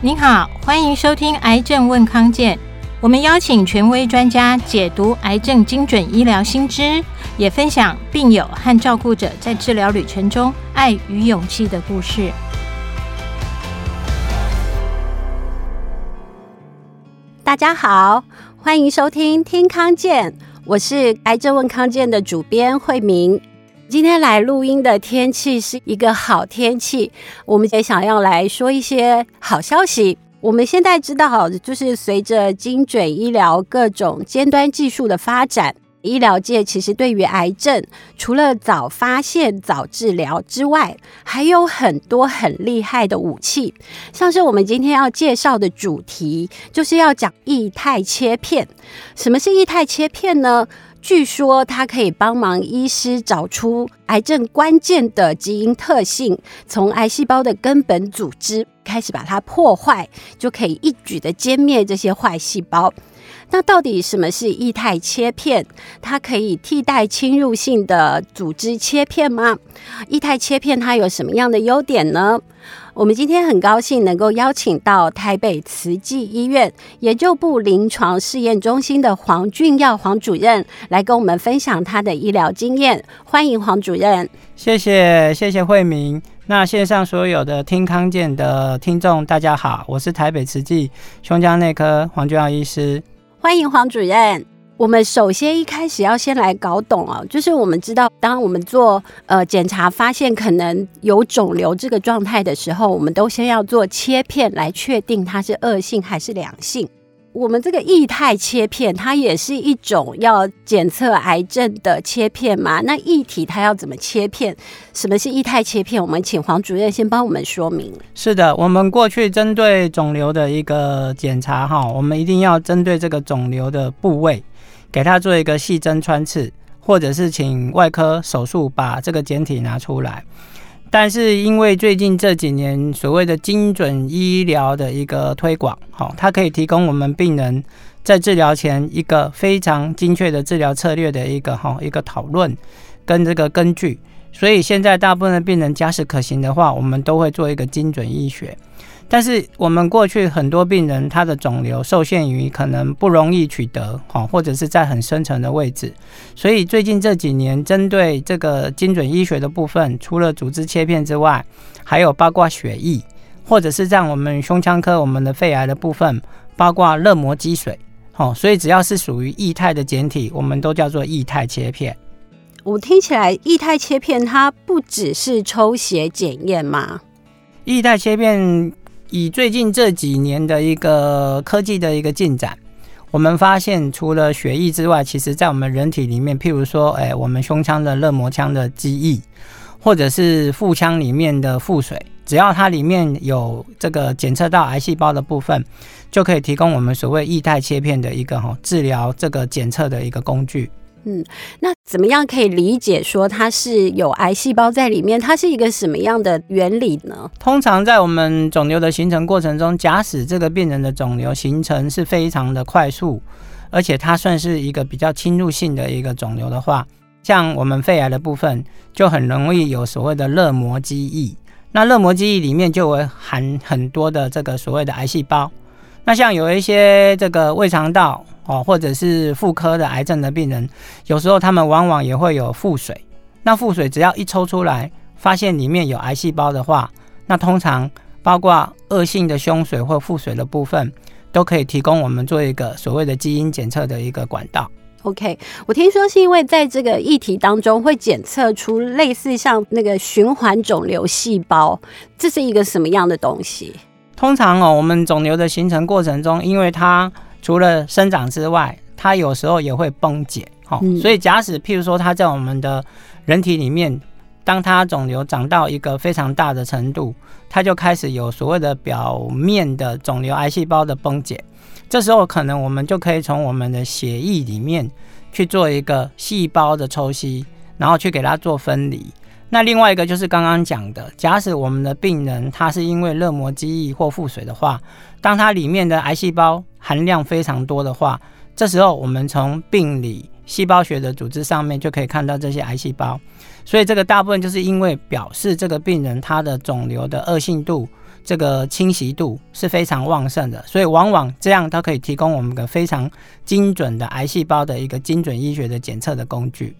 您好，欢迎收听《癌症问康健》，我们邀请权威专家解读癌症精准医疗新知，也分享病友和照顾者在治疗旅程中爱与勇气的故事。大家好，欢迎收听《听康健》，我是《癌症问康健》的主编慧明。今天来录音的天气是一个好天气，我们也想要来说一些好消息。我们现在知道，就是随着精准医疗各种尖端技术的发展，医疗界其实对于癌症，除了早发现、早治疗之外，还有很多很厉害的武器。像是我们今天要介绍的主题，就是要讲异态切片。什么是异态切片呢？据说它可以帮忙医师找出癌症关键的基因特性，从癌细胞的根本组织开始把它破坏，就可以一举的歼灭这些坏细胞。那到底什么是液态切片？它可以替代侵入性的组织切片吗？液态切片它有什么样的优点呢？我们今天很高兴能够邀请到台北慈济医院研究部临床试验中心的黄俊耀黄主任来跟我们分享他的医疗经验。欢迎黄主任。谢谢谢谢慧明。那线上所有的听康健的听众，大家好，我是台北慈济胸腔内科黄俊耀医师。欢迎黄主任。我们首先一开始要先来搞懂啊，就是我们知道，当我们做呃检查发现可能有肿瘤这个状态的时候，我们都先要做切片来确定它是恶性还是良性。我们这个液态切片，它也是一种要检测癌症的切片吗？那液体它要怎么切片？什么是液态切片？我们请黄主任先帮我们说明。是的，我们过去针对肿瘤的一个检查哈，我们一定要针对这个肿瘤的部位。给他做一个细针穿刺，或者是请外科手术把这个简体拿出来。但是因为最近这几年所谓的精准医疗的一个推广，好，它可以提供我们病人在治疗前一个非常精确的治疗策略的一个哈一个讨论跟这个根据。所以现在大部分的病人假使可行的话，我们都会做一个精准医学。但是我们过去很多病人，他的肿瘤受限于可能不容易取得，哈，或者是在很深层的位置，所以最近这几年针对这个精准医学的部分，除了组织切片之外，还有包括血液，或者是在我们胸腔科我们的肺癌的部分，包括热膜积水，哦，所以只要是属于液态的简体，我们都叫做液态切片。我听起来液态切片它不只是抽血检验吗？液态切片。以最近这几年的一个科技的一个进展，我们发现除了血液之外，其实在我们人体里面，譬如说，哎，我们胸腔的肋膜腔的积液，或者是腹腔里面的腹水，只要它里面有这个检测到癌细胞的部分，就可以提供我们所谓液态切片的一个哈治疗这个检测的一个工具。嗯，那怎么样可以理解说它是有癌细胞在里面？它是一个什么样的原理呢？通常在我们肿瘤的形成过程中，假使这个病人的肿瘤形成是非常的快速，而且它算是一个比较侵入性的一个肿瘤的话，像我们肺癌的部分，就很容易有所谓的热膜积液。那热膜积液里面就会含很多的这个所谓的癌细胞。那像有一些这个胃肠道哦，或者是妇科的癌症的病人，有时候他们往往也会有腹水。那腹水只要一抽出来，发现里面有癌细胞的话，那通常包括恶性的胸水或腹水的部分，都可以提供我们做一个所谓的基因检测的一个管道。OK，我听说是因为在这个议题当中会检测出类似像那个循环肿瘤细胞，这是一个什么样的东西？通常哦，我们肿瘤的形成过程中，因为它除了生长之外，它有时候也会崩解，哦，所以假使譬如说它在我们的人体里面，当它肿瘤长到一个非常大的程度，它就开始有所谓的表面的肿瘤癌细胞的崩解，这时候可能我们就可以从我们的血液里面去做一个细胞的抽吸，然后去给它做分离。那另外一个就是刚刚讲的，假使我们的病人他是因为热膜积液或腹水的话，当它里面的癌细胞含量非常多的话，这时候我们从病理细胞学的组织上面就可以看到这些癌细胞。所以这个大部分就是因为表示这个病人他的肿瘤的恶性度这个侵袭度是非常旺盛的，所以往往这样它可以提供我们个非常精准的癌细胞的一个精准医学的检测的工具。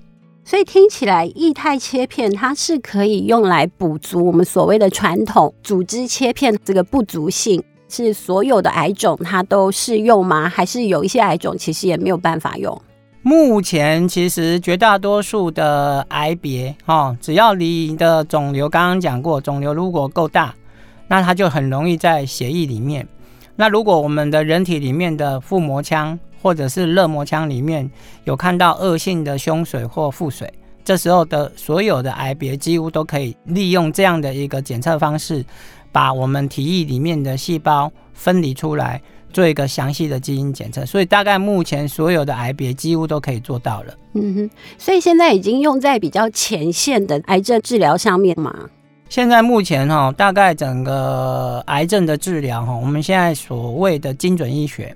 所以听起来，液态切片它是可以用来补足我们所谓的传统组织切片这个不足性，是所有的癌种它都适用吗？还是有一些癌种其实也没有办法用？目前其实绝大多数的癌别，哦，只要你的肿瘤刚刚讲过，肿瘤如果够大，那它就很容易在血液里面。那如果我们的人体里面的腹膜腔，或者是热膜腔里面有看到恶性的胸水或腹水，这时候的所有的癌别几乎都可以利用这样的一个检测方式，把我们体液里面的细胞分离出来，做一个详细的基因检测。所以大概目前所有的癌别几乎都可以做到了。嗯哼，所以现在已经用在比较前线的癌症治疗上面嘛？现在目前哈，大概整个癌症的治疗哈，我们现在所谓的精准医学。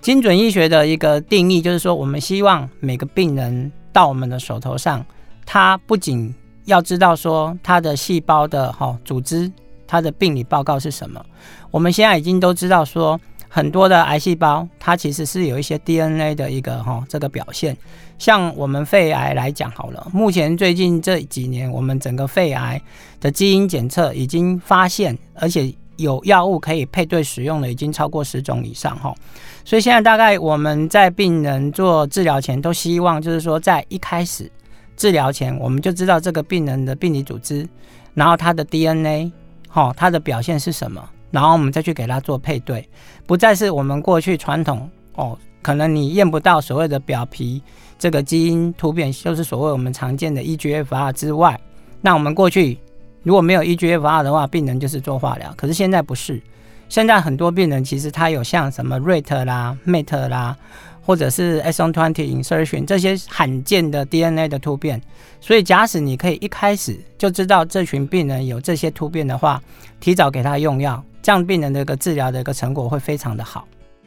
精准医学的一个定义就是说，我们希望每个病人到我们的手头上，他不仅要知道说他的细胞的哈组织，他的病理报告是什么。我们现在已经都知道说，很多的癌细胞它其实是有一些 DNA 的一个哈这个表现。像我们肺癌来讲好了，目前最近这几年，我们整个肺癌的基因检测已经发现，而且。有药物可以配对使用的已经超过十种以上哈，所以现在大概我们在病人做治疗前都希望就是说在一开始治疗前我们就知道这个病人的病理组织，然后他的 DNA 哈，他的表现是什么，然后我们再去给他做配对，不再是我们过去传统哦，可能你验不到所谓的表皮这个基因突变，就是所谓我们常见的 EGFR 之外，那我们过去。如果没有 EGFR 的话，病人就是做化疗。可是现在不是，现在很多病人其实他有像什么 RET 啦、MET 啦，或者是 S O N T W E N T Y insertion 这些罕见的 DNA 的突变。所以假使你可以一开始就知道这群病人有这些突变的话，提早给他用药，这样病人的一个治疗的一个成果会非常的好。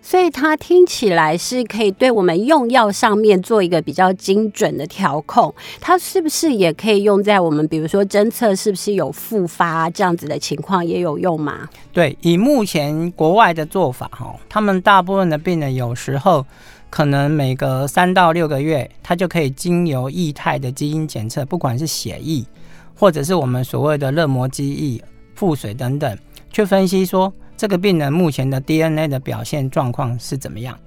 所以它听起来是可以对我们用药上面做一个比较精准的调控，它是不是也可以用在我们比如说侦测是不是有复发这样子的情况也有用吗？对，以目前国外的做法哈，他们大部分的病人有时候可能每隔三到六个月，他就可以经由液态的基因检测，不管是血液或者是我们所谓的热膜基液、腹水等等，去分析说。这个病人目前的 DNA 的表现状况是怎么样？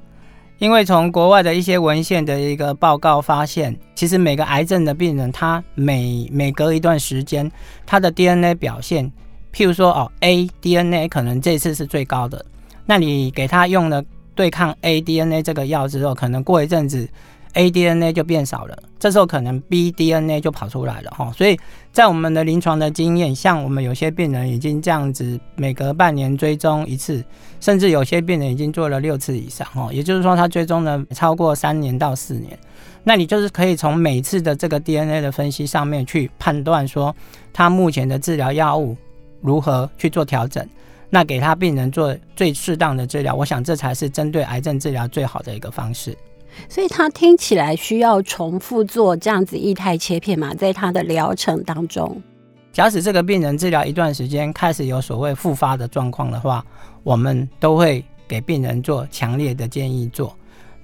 因为从国外的一些文献的一个报告发现，其实每个癌症的病人，他每每隔一段时间，他的 DNA 表现，譬如说哦，A DNA 可能这次是最高的，那你给他用了对抗 A DNA 这个药之后，可能过一阵子。A DNA 就变少了，这时候可能 B DNA 就跑出来了哈，所以在我们的临床的经验，像我们有些病人已经这样子每隔半年追踪一次，甚至有些病人已经做了六次以上哦，也就是说他追踪了超过三年到四年，那你就是可以从每次的这个 DNA 的分析上面去判断说他目前的治疗药物如何去做调整，那给他病人做最适当的治疗，我想这才是针对癌症治疗最好的一个方式。所以他听起来需要重复做这样子液态切片嘛，在他的疗程当中，假使这个病人治疗一段时间开始有所谓复发的状况的话，我们都会给病人做强烈的建议做。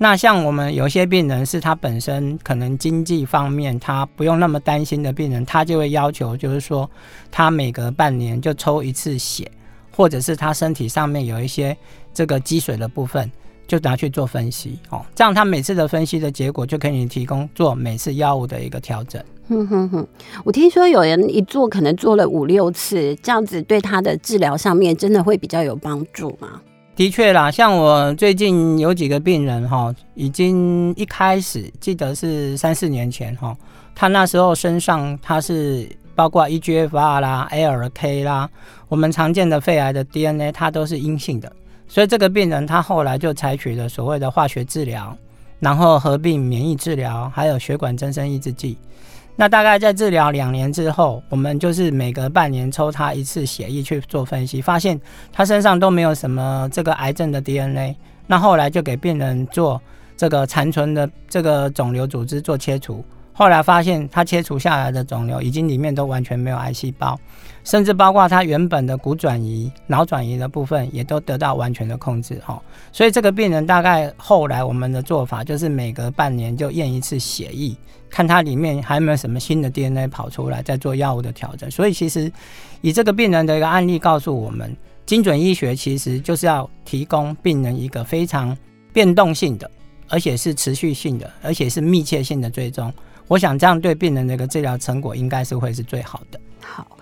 那像我们有些病人是他本身可能经济方面他不用那么担心的病人，他就会要求就是说他每隔半年就抽一次血，或者是他身体上面有一些这个积水的部分。就拿去做分析哦，这样他每次的分析的结果就可以提供做每次药物的一个调整。哼哼哼，我听说有人一做可能做了五六次，这样子对他的治疗上面真的会比较有帮助吗？的确啦，像我最近有几个病人哈，已经一开始记得是三四年前哈，他那时候身上他是包括 EGFR 啦、ALK 啦，我们常见的肺癌的 DNA，它都是阴性的。所以这个病人他后来就采取了所谓的化学治疗，然后合并免疫治疗，还有血管增生抑制剂。那大概在治疗两年之后，我们就是每隔半年抽他一次血液去做分析，发现他身上都没有什么这个癌症的 DNA。那后来就给病人做这个残存的这个肿瘤组织做切除。后来发现他切除下来的肿瘤已经里面都完全没有癌细胞，甚至包括他原本的骨转移、脑转移的部分也都得到完全的控制哈。所以这个病人大概后来我们的做法就是每隔半年就验一次血液，看他里面还有没有什么新的 DNA 跑出来，再做药物的调整。所以其实以这个病人的一个案例告诉我们，精准医学其实就是要提供病人一个非常变动性的。而且是持续性的，而且是密切性的追踪。我想这样对病人的一个治疗成果应该是会是最好的。好，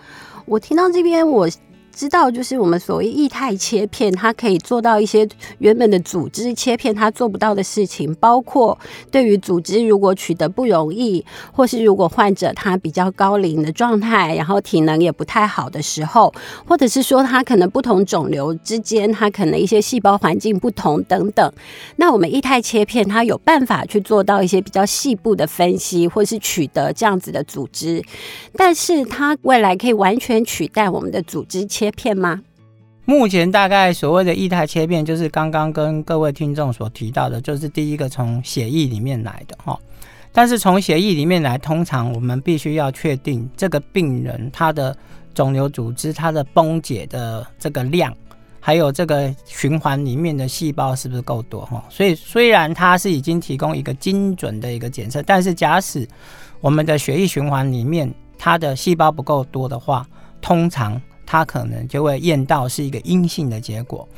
我听到这边我。知道，就是我们所谓液态切片，它可以做到一些原本的组织切片它做不到的事情，包括对于组织如果取得不容易，或是如果患者他比较高龄的状态，然后体能也不太好的时候，或者是说他可能不同肿瘤之间，他可能一些细胞环境不同等等，那我们液态切片它有办法去做到一些比较细部的分析，或是取得这样子的组织，但是它未来可以完全取代我们的组织切。切片吗？目前大概所谓的液态切片，就是刚刚跟各位听众所提到的，就是第一个从血液里面来的哈。但是从血液里面来，通常我们必须要确定这个病人他的肿瘤组织它的崩解的这个量，还有这个循环里面的细胞是不是够多哈。所以虽然它是已经提供一个精准的一个检测，但是假使我们的血液循环里面它的细胞不够多的话，通常它可能就会验到是一个阴性的结果。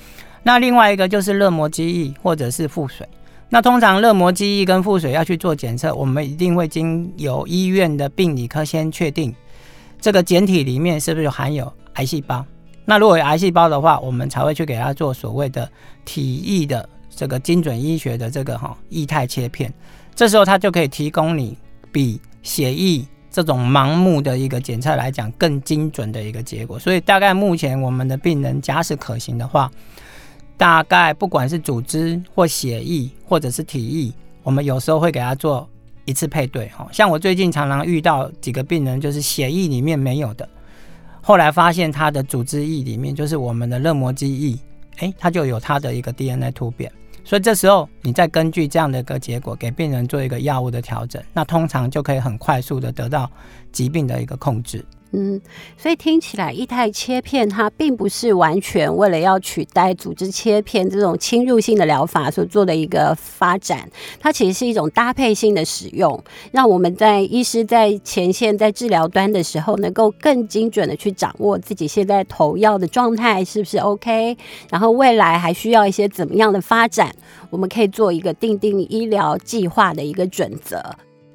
那另外一个就是热膜肌液或者是腹水。那通常热膜肌液跟腹水要去做检测，我们一定会经由医院的病理科先确定这个检体里面是不是含有癌细胞。那如果有癌细胞的话，我们才会去给他做所谓的体液的这个精准医学的这个哈液态切片。这时候它就可以提供你比血液。这种盲目的一个检测来讲，更精准的一个结果。所以大概目前我们的病人，假使可行的话，大概不管是组织或血液或者是体液，我们有时候会给他做一次配对。哈，像我最近常常遇到几个病人，就是血液里面没有的，后来发现他的组织液里面，就是我们的热膜肌液，哎，他就有他的一个 DNA 突变。所以这时候，你再根据这样的一个结果，给病人做一个药物的调整，那通常就可以很快速的得到疾病的一个控制。嗯，所以听起来，液态切片它并不是完全为了要取代组织切片这种侵入性的疗法所做的一个发展，它其实是一种搭配性的使用，让我们在医师在前线在治疗端的时候，能够更精准的去掌握自己现在投药的状态是不是 OK，然后未来还需要一些怎么样的发展，我们可以做一个定定医疗计划的一个准则。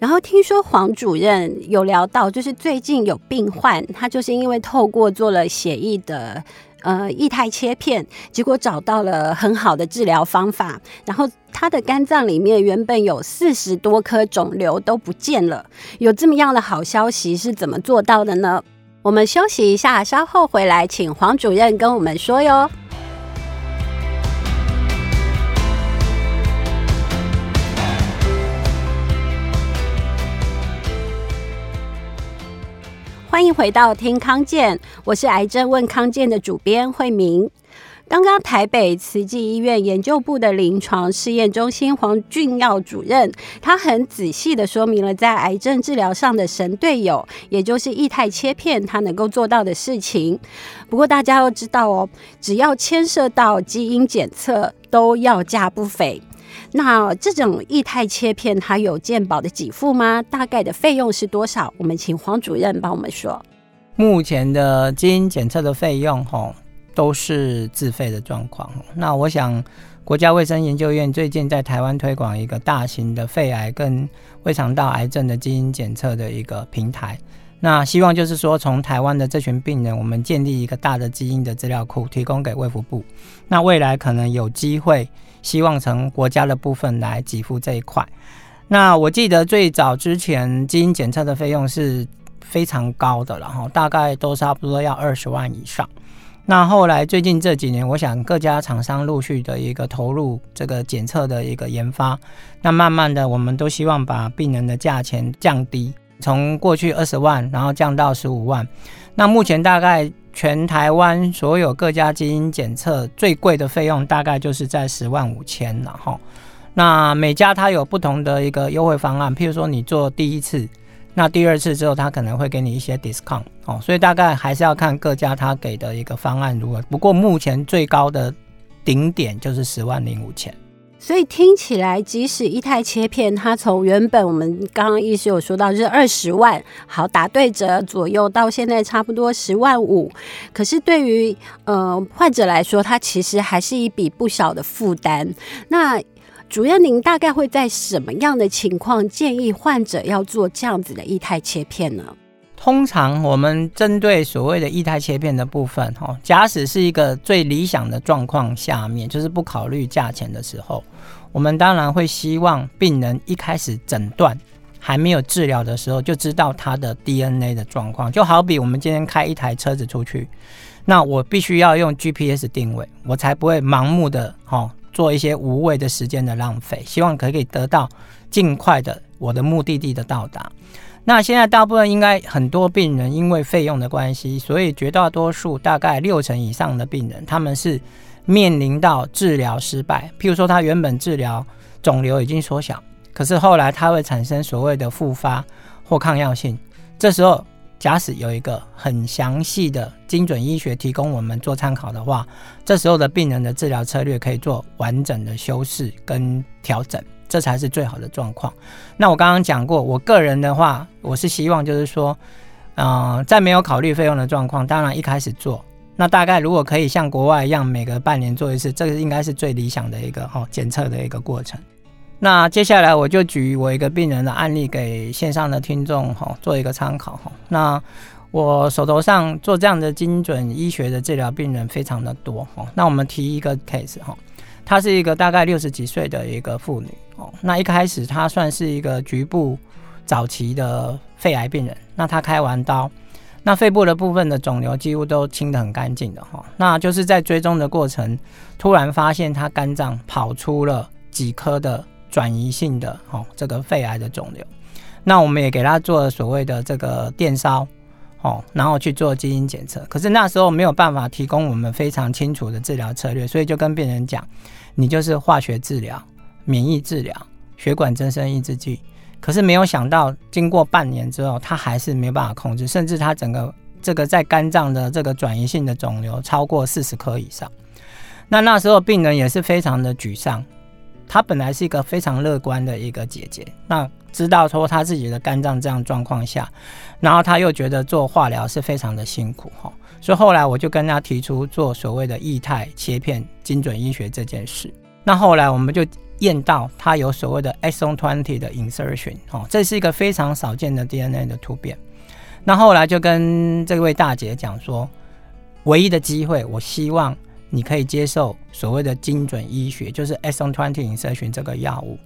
然后听说黄主任有聊到，就是最近有病患，他就是因为透过做了血液的呃液态切片，结果找到了很好的治疗方法，然后他的肝脏里面原本有四十多颗肿瘤都不见了，有这么样的好消息是怎么做到的呢？我们休息一下，稍后回来请黄主任跟我们说哟。欢迎回到听康健，我是癌症问康健的主编慧明。刚刚台北慈济医院研究部的临床试验中心黄俊耀主任，他很仔细地说明了在癌症治疗上的神队友，也就是液态切片，它能够做到的事情。不过大家要知道哦，只要牵涉到基因检测，都要价不菲。那这种液态切片它有健保的给付吗？大概的费用是多少？我们请黄主任帮我们说。目前的基因检测的费用，吼，都是自费的状况。那我想，国家卫生研究院最近在台湾推广一个大型的肺癌跟胃肠道癌症的基因检测的一个平台。那希望就是说，从台湾的这群病人，我们建立一个大的基因的资料库，提供给卫福部。那未来可能有机会，希望从国家的部分来给付这一块。那我记得最早之前基因检测的费用是非常高的，然后大概都差不多要二十万以上。那后来最近这几年，我想各家厂商陆续的一个投入这个检测的一个研发，那慢慢的我们都希望把病人的价钱降低。从过去二十万，然后降到十五万。那目前大概全台湾所有各家基因检测最贵的费用，大概就是在十万五千，然后，那每家它有不同的一个优惠方案，譬如说你做第一次，那第二次之后，他可能会给你一些 discount 哦，所以大概还是要看各家他给的一个方案如何。不过目前最高的顶点就是十万零五千。所以听起来，即使一台切片，它从原本我们刚刚医师有说到是二十万，好打对折左右，到现在差不多十万五。可是对于呃患者来说，它其实还是一笔不小的负担。那主任，您大概会在什么样的情况建议患者要做这样子的液态切片呢？通常我们针对所谓的液态切片的部分，哈，假使是一个最理想的状况下面，就是不考虑价钱的时候，我们当然会希望病人一开始诊断还没有治疗的时候，就知道他的 DNA 的状况。就好比我们今天开一台车子出去，那我必须要用 GPS 定位，我才不会盲目的哈做一些无谓的时间的浪费，希望可以得到尽快的我的目的地的到达。那现在大部分应该很多病人因为费用的关系，所以绝大多数大概六成以上的病人，他们是面临到治疗失败。譬如说，他原本治疗肿瘤已经缩小，可是后来他会产生所谓的复发或抗药性。这时候，假使有一个很详细的精准医学提供我们做参考的话，这时候的病人的治疗策略可以做完整的修饰跟调整。这才是最好的状况。那我刚刚讲过，我个人的话，我是希望就是说，嗯、在没有考虑费用的状况，当然一开始做，那大概如果可以像国外一样，每个半年做一次，这个应该是最理想的一个哈检测的一个过程。那接下来我就举我一个病人的案例给线上的听众哈做一个参考哈。那我手头上做这样的精准医学的治疗病人非常的多哈。那我们提一个 case 哈。她是一个大概六十几岁的一个妇女哦。那一开始她算是一个局部早期的肺癌病人。那她开完刀，那肺部的部分的肿瘤几乎都清得很干净的哈。那就是在追踪的过程，突然发现她肝脏跑出了几颗的转移性的哦这个肺癌的肿瘤。那我们也给她做了所谓的这个电烧。哦，然后去做基因检测，可是那时候没有办法提供我们非常清楚的治疗策略，所以就跟病人讲，你就是化学治疗、免疫治疗、血管增生抑制剂。可是没有想到，经过半年之后，他还是没有办法控制，甚至他整个这个在肝脏的这个转移性的肿瘤超过四十颗以上。那那时候病人也是非常的沮丧，他本来是一个非常乐观的一个姐姐，那。知道说他自己的肝脏这样状况下，然后他又觉得做化疗是非常的辛苦哈，所以后来我就跟他提出做所谓的液态切片精准医学这件事。那后来我们就验到他有所谓的 exon 20的 insertion 哦，这是一个非常少见的 DNA 的突变。那后来就跟这位大姐讲说，唯一的机会，我希望你可以接受所谓的精准医学，就是 exon 20 insertion 这个药物。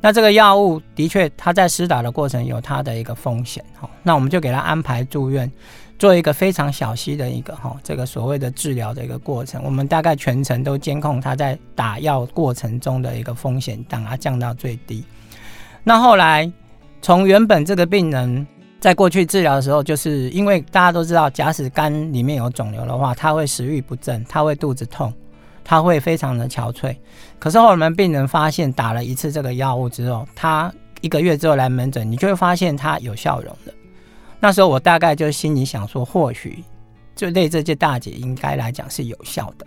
那这个药物的确，它在施打的过程有它的一个风险哈。那我们就给他安排住院，做一个非常小心的一个哈，这个所谓的治疗的一个过程。我们大概全程都监控他在打药过程中的一个风险，让它降到最低。那后来从原本这个病人在过去治疗的时候，就是因为大家都知道，假使肝里面有肿瘤的话，他会食欲不振，他会肚子痛。他会非常的憔悴，可是后来我们病人发现打了一次这个药物之后，他一个月之后来门诊，你就会发现他有笑容了。那时候我大概就心里想说，或许就对这届大姐应该来讲是有效的。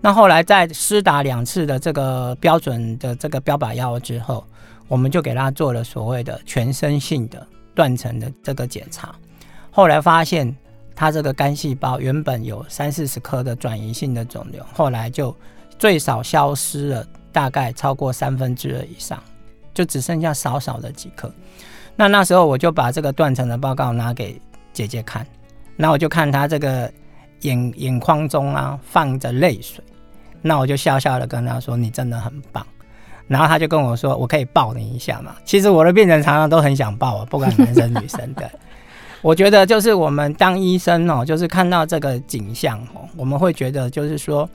那后来在施打两次的这个标准的这个标靶药物之后，我们就给他做了所谓的全身性的断层的这个检查，后来发现。他这个肝细胞原本有三四十颗的转移性的肿瘤，后来就最少消失了，大概超过三分之二以上，就只剩下少少的几颗。那那时候我就把这个断层的报告拿给姐姐看，那我就看她这个眼眼眶中啊放着泪水，那我就笑笑的跟她说：“你真的很棒。”然后他就跟我说：“我可以抱你一下嘛？”其实我的病人常常都很想抱我，不管男生女生的。我觉得就是我们当医生哦，就是看到这个景象哦，我们会觉得就是说，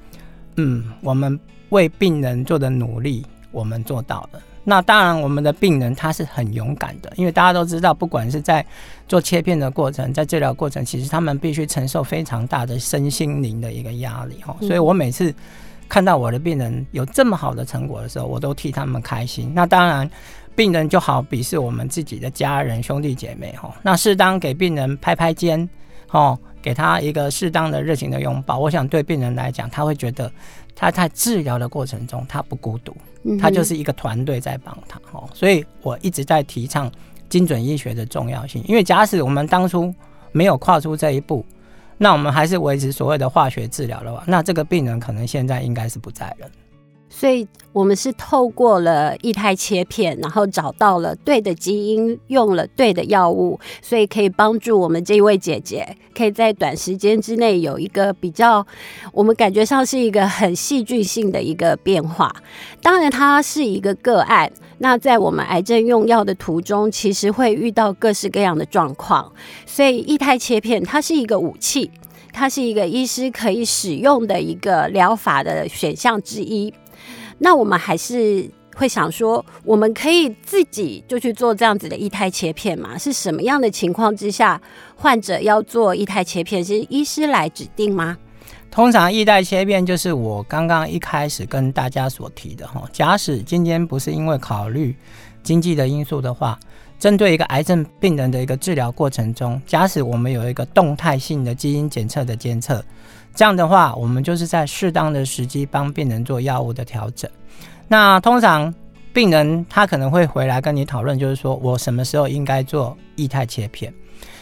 嗯，我们为病人做的努力，我们做到了。那当然，我们的病人他是很勇敢的，因为大家都知道，不管是在做切片的过程，在治疗过程，其实他们必须承受非常大的身心灵的一个压力哈。所以我每次看到我的病人有这么好的成果的时候，我都替他们开心。那当然，病人就好比是我们自己的家人、兄弟姐妹哈。那适当给病人拍拍肩，哦，给他一个适当的热情的拥抱，我想对病人来讲，他会觉得他在治疗的过程中他不孤独，他就是一个团队在帮他哦。所以我一直在提倡精准医学的重要性，因为假使我们当初没有跨出这一步。那我们还是维持所谓的化学治疗的话，那这个病人可能现在应该是不在了。所以我们是透过了液态切片，然后找到了对的基因，用了对的药物，所以可以帮助我们这一位姐姐，可以在短时间之内有一个比较，我们感觉上是一个很戏剧性的一个变化。当然，它是一个个案。那在我们癌症用药的途中，其实会遇到各式各样的状况，所以异态切片它是一个武器，它是一个医师可以使用的一个疗法的选项之一。那我们还是会想说，我们可以自己就去做这样子的液态切片吗？是什么样的情况之下，患者要做液态切片，是医师来指定吗？通常异态切片就是我刚刚一开始跟大家所提的哈。假使今天不是因为考虑经济的因素的话，针对一个癌症病人的一个治疗过程中，假使我们有一个动态性的基因检测的监测，这样的话，我们就是在适当的时机帮病人做药物的调整。那通常病人他可能会回来跟你讨论，就是说我什么时候应该做异态切片。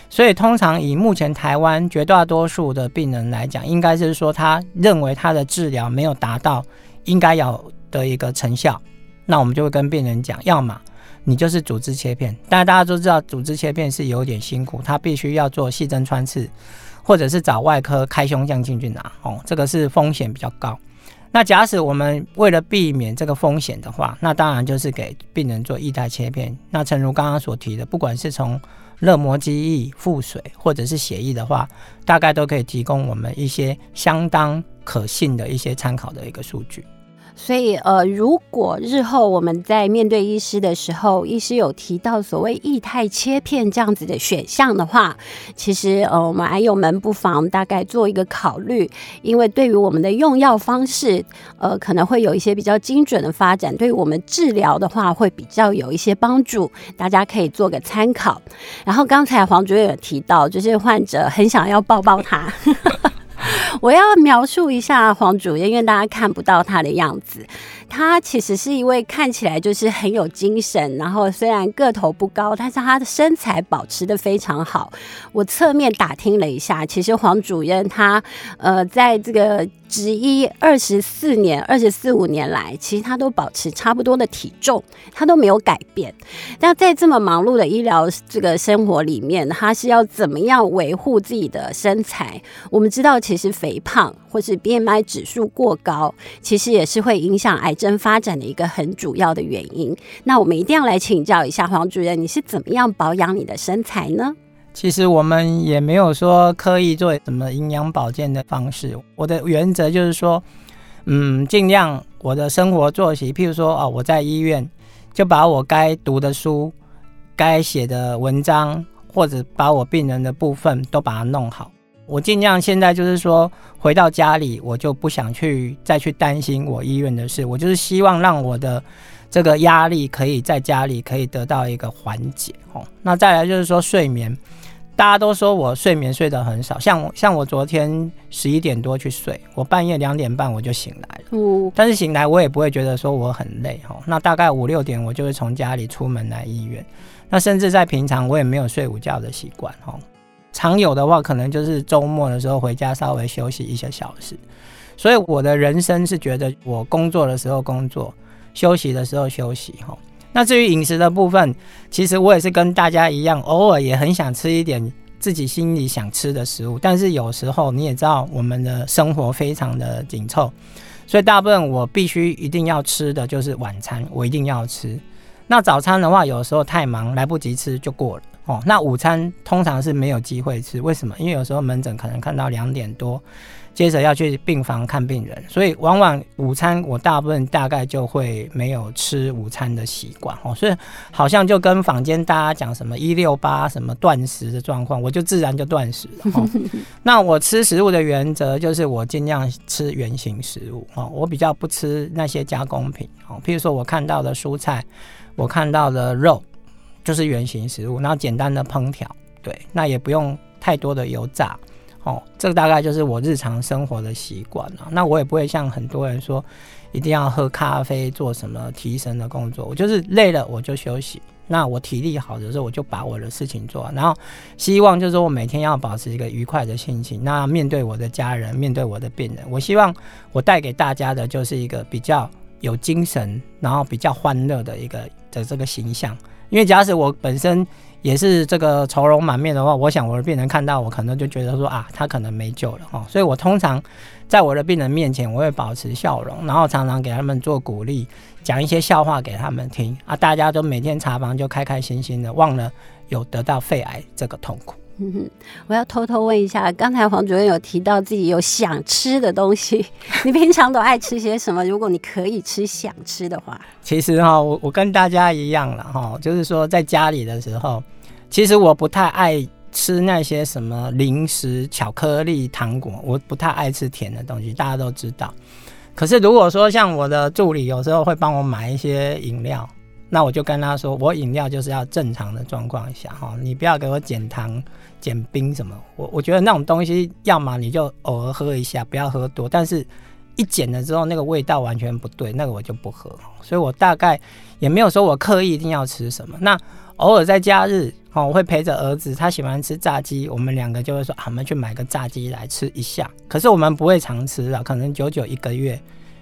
所以，通常以目前台湾绝大多数的病人来讲，应该是说他认为他的治疗没有达到应该有的一个成效，那我们就会跟病人讲，要么你就是组织切片。但大家都知道，组织切片是有点辛苦，他必须要做细针穿刺，或者是找外科开胸腔进去拿，哦，这个是风险比较高。那假使我们为了避免这个风险的话，那当然就是给病人做液态切片。那诚如刚刚所提的，不管是从热膜肌液、腹水或者是协议的话，大概都可以提供我们一些相当可信的一些参考的一个数据。所以，呃，如果日后我们在面对医师的时候，医师有提到所谓液态切片这样子的选项的话，其实，呃，我们癌友们不妨大概做一个考虑，因为对于我们的用药方式，呃，可能会有一些比较精准的发展，对于我们治疗的话，会比较有一些帮助，大家可以做个参考。然后刚才黄主任有提到，就是患者很想要抱抱他。我要描述一下黄主任，因为大家看不到他的样子。他其实是一位看起来就是很有精神，然后虽然个头不高，但是他的身材保持的非常好。我侧面打听了一下，其实黄主任他呃，在这个。执医二十四年、二十四五年来，其实他都保持差不多的体重，他都没有改变。那在这么忙碌的医疗这个生活里面，他是要怎么样维护自己的身材？我们知道，其实肥胖或是 BMI 指数过高，其实也是会影响癌症发展的一个很主要的原因。那我们一定要来请教一下黄主任，你是怎么样保养你的身材呢？其实我们也没有说刻意做什么营养保健的方式。我的原则就是说，嗯，尽量我的生活作息，譬如说哦，我在医院就把我该读的书、该写的文章，或者把我病人的部分都把它弄好。我尽量现在就是说，回到家里我就不想去再去担心我医院的事，我就是希望让我的这个压力可以在家里可以得到一个缓解。哦，那再来就是说睡眠。大家都说我睡眠睡得很少，像像我昨天十一点多去睡，我半夜两点半我就醒来了。嗯，但是醒来我也不会觉得说我很累哦。那大概五六点我就会从家里出门来医院。那甚至在平常我也没有睡午觉的习惯哈。常有的话可能就是周末的时候回家稍微休息一些小时。所以我的人生是觉得我工作的时候工作，休息的时候休息哈。那至于饮食的部分，其实我也是跟大家一样，偶尔也很想吃一点自己心里想吃的食物。但是有时候你也知道，我们的生活非常的紧凑，所以大部分我必须一定要吃的就是晚餐，我一定要吃。那早餐的话，有时候太忙来不及吃就过了哦。那午餐通常是没有机会吃，为什么？因为有时候门诊可能看到两点多。接着要去病房看病人，所以往往午餐我大部分大概就会没有吃午餐的习惯哦，所以好像就跟坊间大家讲什么一六八什么断食的状况，我就自然就断食了哦。那我吃食物的原则就是我尽量吃原形食物哦，我比较不吃那些加工品哦，譬如说我看到的蔬菜，我看到的肉就是圆形食物，然后简单的烹调，对，那也不用太多的油炸。哦，这个大概就是我日常生活的习惯了。那我也不会像很多人说，一定要喝咖啡做什么提神的工作。我就是累了我就休息。那我体力好的时候，我就把我的事情做。然后希望就是说我每天要保持一个愉快的心情。那面对我的家人，面对我的病人，我希望我带给大家的就是一个比较有精神，然后比较欢乐的一个的这个形象。因为假使我本身。也是这个愁容满面的话，我想我的病人看到我，可能就觉得说啊，他可能没救了哦。所以我通常在我的病人面前，我会保持笑容，然后常常给他们做鼓励，讲一些笑话给他们听啊，大家都每天查房就开开心心的，忘了有得到肺癌这个痛苦。嗯，我要偷偷问一下，刚才黄主任有提到自己有想吃的东西，你平常都爱吃些什么？如果你可以吃想吃的话，其实哈，我我跟大家一样了哈，就是说在家里的时候，其实我不太爱吃那些什么零食、巧克力、糖果，我不太爱吃甜的东西，大家都知道。可是如果说像我的助理有时候会帮我买一些饮料，那我就跟他说，我饮料就是要正常的状况下哈，你不要给我减糖。减冰什么？我我觉得那种东西，要么你就偶尔喝一下，不要喝多。但是，一减了之后，那个味道完全不对，那个我就不喝。所以我大概也没有说我刻意一定要吃什么。那偶尔在假日，哦，我会陪着儿子，他喜欢吃炸鸡，我们两个就会说，啊，我们去买个炸鸡来吃一下。可是我们不会常吃了，可能久久一个月。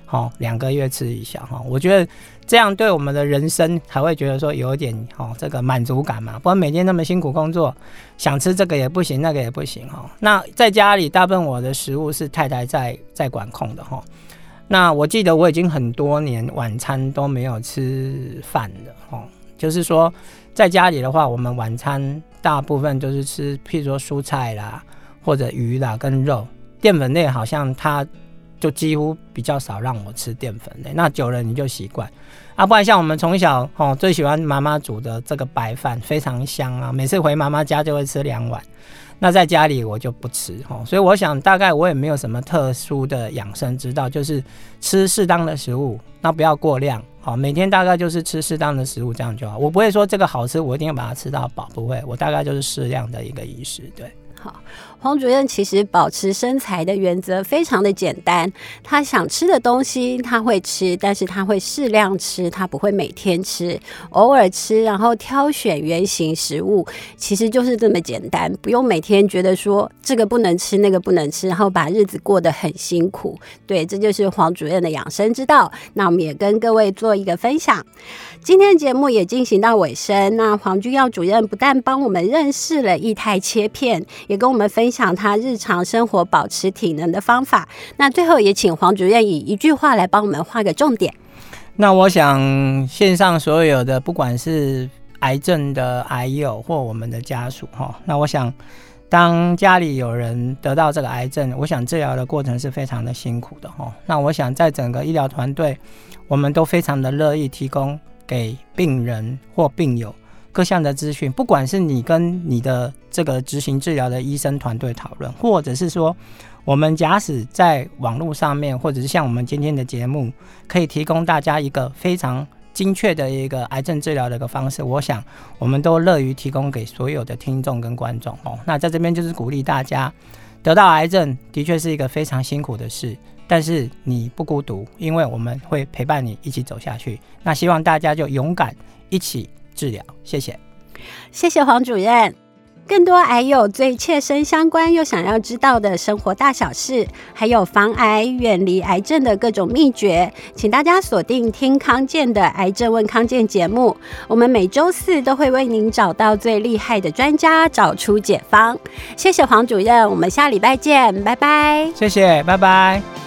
好，两个月吃一下哈，我觉得这样对我们的人生还会觉得说有点哦，这个满足感嘛。不然每天那么辛苦工作，想吃这个也不行，那个也不行哈。那在家里，大部分我的食物是太太在在管控的哈。那我记得我已经很多年晚餐都没有吃饭的哈，就是说在家里的话，我们晚餐大部分都是吃，譬如说蔬菜啦，或者鱼啦跟肉，淀粉类好像它。就几乎比较少让我吃淀粉类，那久了你就习惯啊。不然像我们从小哦最喜欢妈妈煮的这个白饭，非常香啊。每次回妈妈家就会吃两碗，那在家里我就不吃哦。所以我想大概我也没有什么特殊的养生之道，就是吃适当的食物，那不要过量哦。每天大概就是吃适当的食物这样就好。我不会说这个好吃，我一定要把它吃到饱，不会。我大概就是适量的一个饮食，对。好。黄主任其实保持身材的原则非常的简单，他想吃的东西他会吃，但是他会适量吃，他不会每天吃，偶尔吃，然后挑选原型食物，其实就是这么简单，不用每天觉得说这个不能吃，那个不能吃，然后把日子过得很辛苦。对，这就是黄主任的养生之道。那我们也跟各位做一个分享。今天的节目也进行到尾声，那黄君耀主任不但帮我们认识了液态切片，也跟我们分。分享他日常生活保持体能的方法。那最后也请黄主任以一句话来帮我们画个重点。那我想线上所有的不管是癌症的癌友或我们的家属哈，那我想当家里有人得到这个癌症，我想治疗的过程是非常的辛苦的哈。那我想在整个医疗团队，我们都非常的乐意提供给病人或病友。各项的资讯，不管是你跟你的这个执行治疗的医生团队讨论，或者是说我们假使在网络上面，或者是像我们今天的节目，可以提供大家一个非常精确的一个癌症治疗的一个方式，我想我们都乐于提供给所有的听众跟观众哦。那在这边就是鼓励大家，得到癌症的确是一个非常辛苦的事，但是你不孤独，因为我们会陪伴你一起走下去。那希望大家就勇敢一起。治疗，谢谢，谢谢黄主任。更多癌友最切身相关又想要知道的生活大小事，还有防癌、远离癌症的各种秘诀，请大家锁定听康健的《癌症问康健》节目。我们每周四都会为您找到最厉害的专家，找出解方。谢谢黄主任，我们下礼拜见，拜拜。谢谢，拜拜。